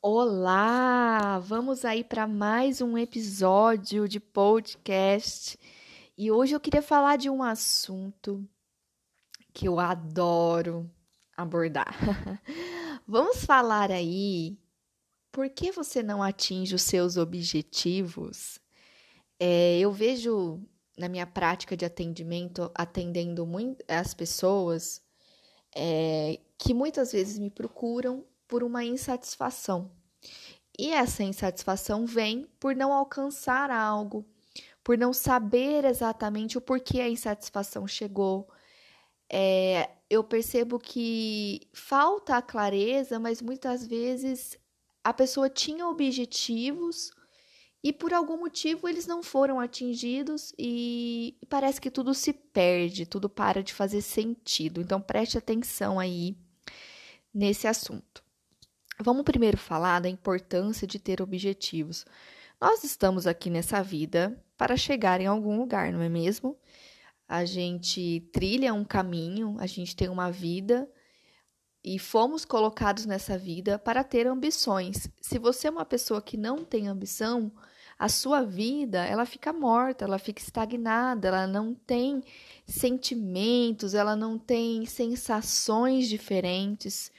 Olá! Vamos aí para mais um episódio de podcast. E hoje eu queria falar de um assunto que eu adoro abordar. Vamos falar aí por que você não atinge os seus objetivos? É, eu vejo na minha prática de atendimento, atendendo muito as pessoas, é, que muitas vezes me procuram por uma insatisfação. E essa insatisfação vem por não alcançar algo, por não saber exatamente o porquê a insatisfação chegou. É, eu percebo que falta a clareza, mas muitas vezes a pessoa tinha objetivos e por algum motivo eles não foram atingidos e parece que tudo se perde, tudo para de fazer sentido. Então preste atenção aí nesse assunto. Vamos primeiro falar da importância de ter objetivos. Nós estamos aqui nessa vida para chegar em algum lugar, não é mesmo? A gente trilha um caminho, a gente tem uma vida e fomos colocados nessa vida para ter ambições. Se você é uma pessoa que não tem ambição, a sua vida ela fica morta, ela fica estagnada, ela não tem sentimentos, ela não tem sensações diferentes.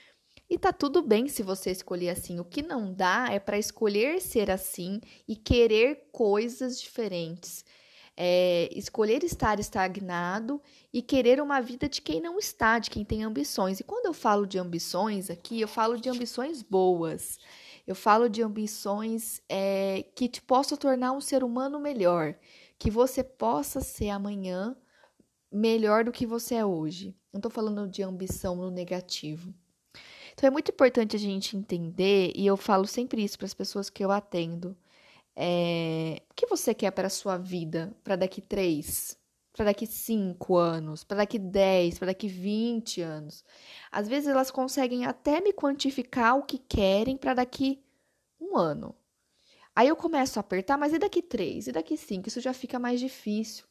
E tá tudo bem se você escolher assim. O que não dá é para escolher ser assim e querer coisas diferentes. É, escolher estar estagnado e querer uma vida de quem não está, de quem tem ambições. E quando eu falo de ambições aqui, eu falo de ambições boas. Eu falo de ambições é, que te possam tornar um ser humano melhor, que você possa ser amanhã melhor do que você é hoje. Não estou falando de ambição no negativo. Então é muito importante a gente entender, e eu falo sempre isso para as pessoas que eu atendo. É, o que você quer para a sua vida para daqui três, para daqui cinco anos, para daqui dez, para daqui vinte anos? Às vezes elas conseguem até me quantificar o que querem para daqui um ano. Aí eu começo a apertar, mas e daqui três? E daqui cinco? Isso já fica mais difícil.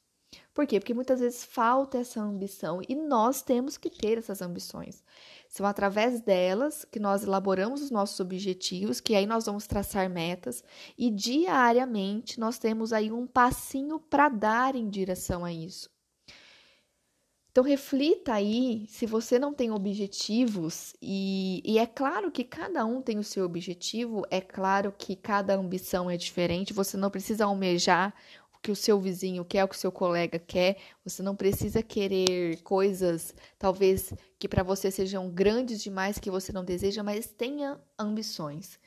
Por quê? Porque muitas vezes falta essa ambição e nós temos que ter essas ambições. São através delas que nós elaboramos os nossos objetivos, que aí nós vamos traçar metas e diariamente nós temos aí um passinho para dar em direção a isso. Então reflita aí se você não tem objetivos, e, e, é claro que cada um tem o seu objetivo, é claro que cada ambição é diferente, você não precisa almejar que o seu vizinho quer, o que o seu colega quer. Você não precisa querer coisas, talvez, que para você sejam grandes demais, que você não deseja, mas tenha ambições.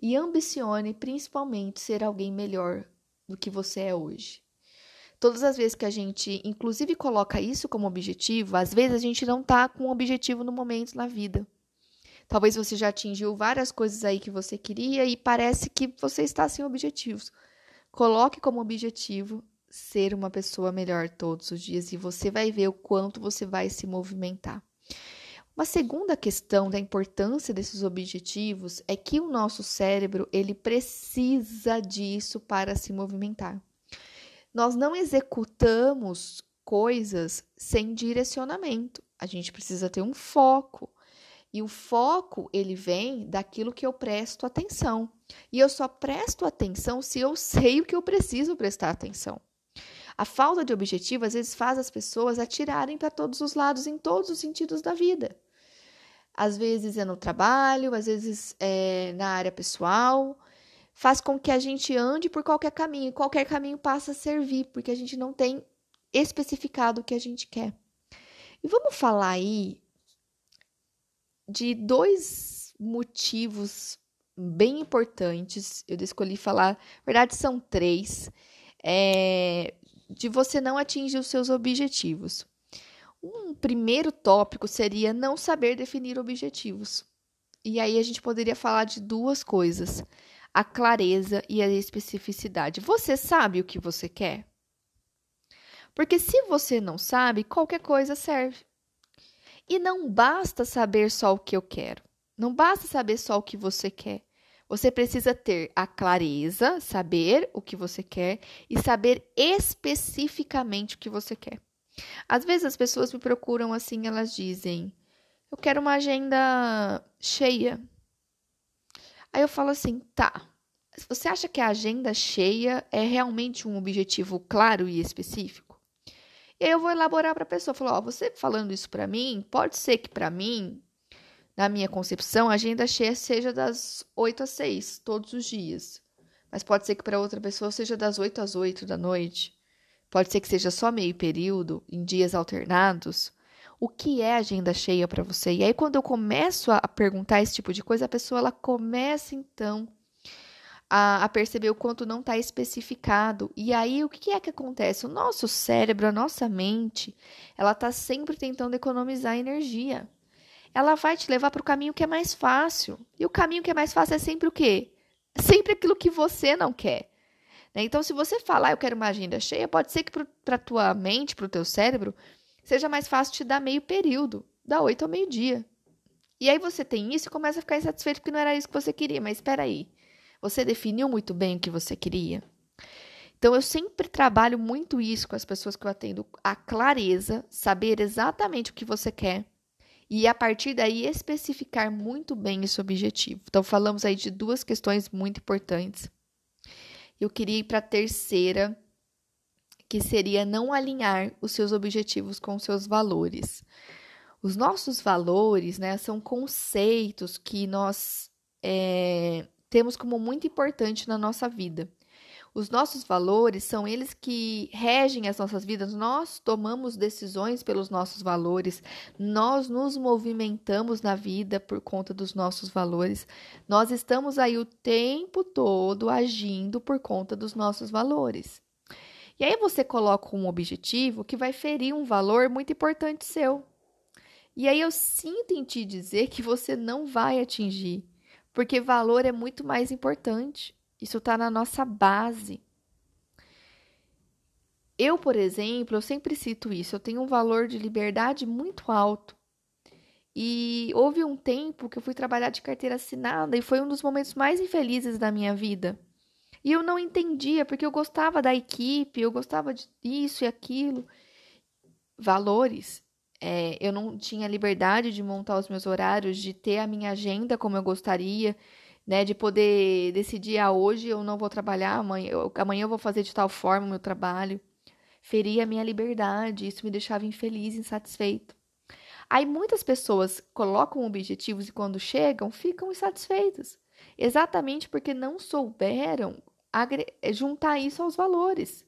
E ambicione principalmente ser alguém melhor do que você é hoje. Todas as vezes que a gente, inclusive, coloca isso como objetivo, às vezes a gente não tá com um objetivo no momento na vida. Talvez você já atingiu várias coisas aí que você queria e parece que você está sem objetivos. Coloque como objetivo ser uma pessoa melhor todos os dias e você vai ver o quanto você vai se movimentar. Uma segunda questão da importância desses objetivos é que o nosso cérebro, ele precisa disso para se movimentar. Nós não executamos coisas sem direcionamento. A gente precisa ter um foco. E o foco, ele vem daquilo que eu presto atenção. E eu só presto atenção se eu sei o que eu preciso prestar atenção. A falta de objetivo às vezes faz as pessoas atirarem para todos os lados em todos os sentidos da vida. Às vezes é no trabalho, às vezes é na área pessoal. Faz com que a gente ande por qualquer caminho, qualquer caminho passa a servir, porque a gente não tem especificado o que a gente quer. E vamos falar aí de dois motivos bem importantes. Eu escolhi falar, na verdade, são três, é, de você não atingir os seus objetivos. Um primeiro tópico seria não saber definir objetivos. E aí a gente poderia falar de duas coisas: a clareza e a especificidade. Você sabe o que você quer? Porque se você não sabe, qualquer coisa serve. E não basta saber só o que eu quero. Não basta saber só o que você quer. Você precisa ter a clareza, saber o que você quer e saber especificamente o que você quer. Às vezes as pessoas me procuram assim, elas dizem: "Eu quero uma agenda cheia". Aí eu falo assim, tá. Você acha que a agenda cheia é realmente um objetivo claro e específico? E aí eu vou elaborar para a pessoa, falar, ó, você falando isso para mim, pode ser que para mim, na minha concepção, a agenda cheia seja das 8 às 6, todos os dias. Mas pode ser que para outra pessoa seja das 8 às 8 da noite. Pode ser que seja só meio período, em dias alternados. O que é agenda cheia para você? E aí, quando eu começo a perguntar esse tipo de coisa, a pessoa ela começa então a, a perceber o quanto não está especificado. E aí, o que é que acontece? O nosso cérebro, a nossa mente, ela está sempre tentando economizar energia. Ela vai te levar para o caminho que é mais fácil. E o caminho que é mais fácil é sempre o quê? Sempre aquilo que você não quer. Né? Então, se você falar, eu quero uma agenda cheia, pode ser que para a tua mente, para o teu cérebro, seja mais fácil te dar meio período, da 8 ao meio-dia. E aí você tem isso e começa a ficar insatisfeito porque não era isso que você queria. Mas espera aí, você definiu muito bem o que você queria? Então, eu sempre trabalho muito isso com as pessoas que eu atendo, a clareza, saber exatamente o que você quer e a partir daí especificar muito bem esse objetivo. Então, falamos aí de duas questões muito importantes eu queria ir para a terceira, que seria não alinhar os seus objetivos com os seus valores. Os nossos valores, né, são conceitos que nós é, temos como muito importante na nossa vida. Os nossos valores são eles que regem as nossas vidas. Nós tomamos decisões pelos nossos valores, nós nos movimentamos na vida por conta dos nossos valores. Nós estamos aí o tempo todo agindo por conta dos nossos valores. E aí você coloca um objetivo que vai ferir um valor muito importante seu. E aí eu sinto em te dizer que você não vai atingir, porque valor é muito mais importante. Isso está na nossa base. Eu, por exemplo, eu sempre cito isso, eu tenho um valor de liberdade muito alto. E houve um tempo que eu fui trabalhar de carteira assinada e foi um dos momentos mais infelizes da minha vida. E eu não entendia, porque eu gostava da equipe, eu gostava disso e aquilo. Valores. É, eu não tinha liberdade de montar os meus horários, de ter a minha agenda como eu gostaria né? De poder decidir, ah, hoje eu não vou trabalhar, amanhã eu, amanhã eu vou fazer de tal forma o meu trabalho. Feria a minha liberdade, isso me deixava infeliz, insatisfeito. Aí muitas pessoas colocam objetivos e quando chegam, ficam insatisfeitas. Exatamente porque não souberam juntar isso aos valores.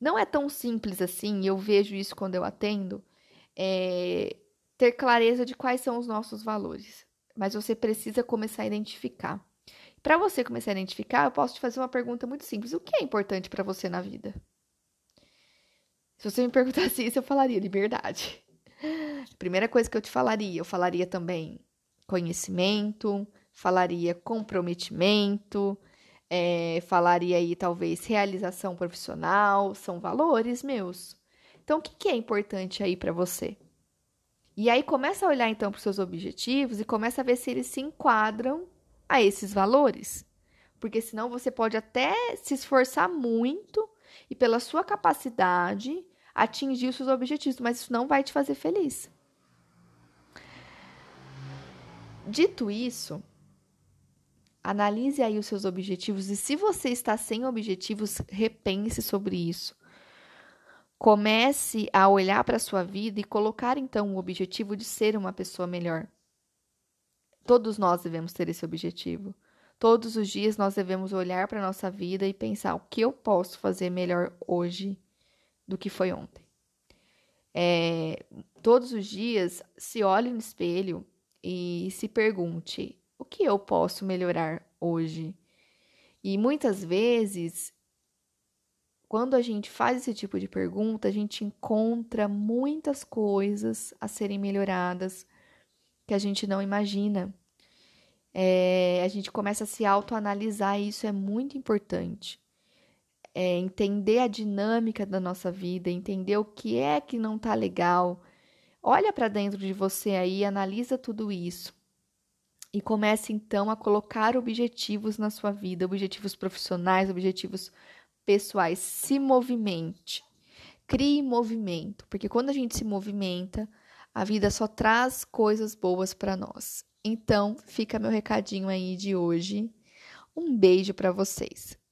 Não é tão simples assim, eu vejo isso quando eu atendo, é, ter clareza de quais são os nossos valores mas você precisa começar a identificar. Para você começar a identificar, eu posso te fazer uma pergunta muito simples: o que é importante para você na vida? Se você me perguntasse isso, eu falaria liberdade. Primeira coisa que eu te falaria, eu falaria também conhecimento, falaria comprometimento, é, falaria aí talvez realização profissional, são valores meus. Então, o que, que é importante aí para você? E aí começa a olhar então para os seus objetivos e começa a ver se eles se enquadram a esses valores. Porque senão você pode até se esforçar muito e pela sua capacidade atingir os seus objetivos, mas isso não vai te fazer feliz. Dito isso, analise aí os seus objetivos e se você está sem objetivos, repense sobre isso. Comece a olhar para a sua vida e colocar então o objetivo de ser uma pessoa melhor. Todos nós devemos ter esse objetivo. Todos os dias nós devemos olhar para a nossa vida e pensar o que eu posso fazer melhor hoje do que foi ontem. É, todos os dias se olhe no espelho e se pergunte o que eu posso melhorar hoje. E muitas vezes quando a gente faz esse tipo de pergunta, a gente encontra muitas coisas a serem melhoradas que a gente não imagina. É, a gente começa a se autoanalisar e isso é muito importante. É, entender a dinâmica da nossa vida, entender o que é que não está legal. Olha para dentro de você aí, analisa tudo isso. E comece então a colocar objetivos na sua vida, objetivos profissionais, objetivos pessoais, se movimente. Crie movimento, porque quando a gente se movimenta, a vida só traz coisas boas para nós. Então, fica meu recadinho aí de hoje. Um beijo para vocês.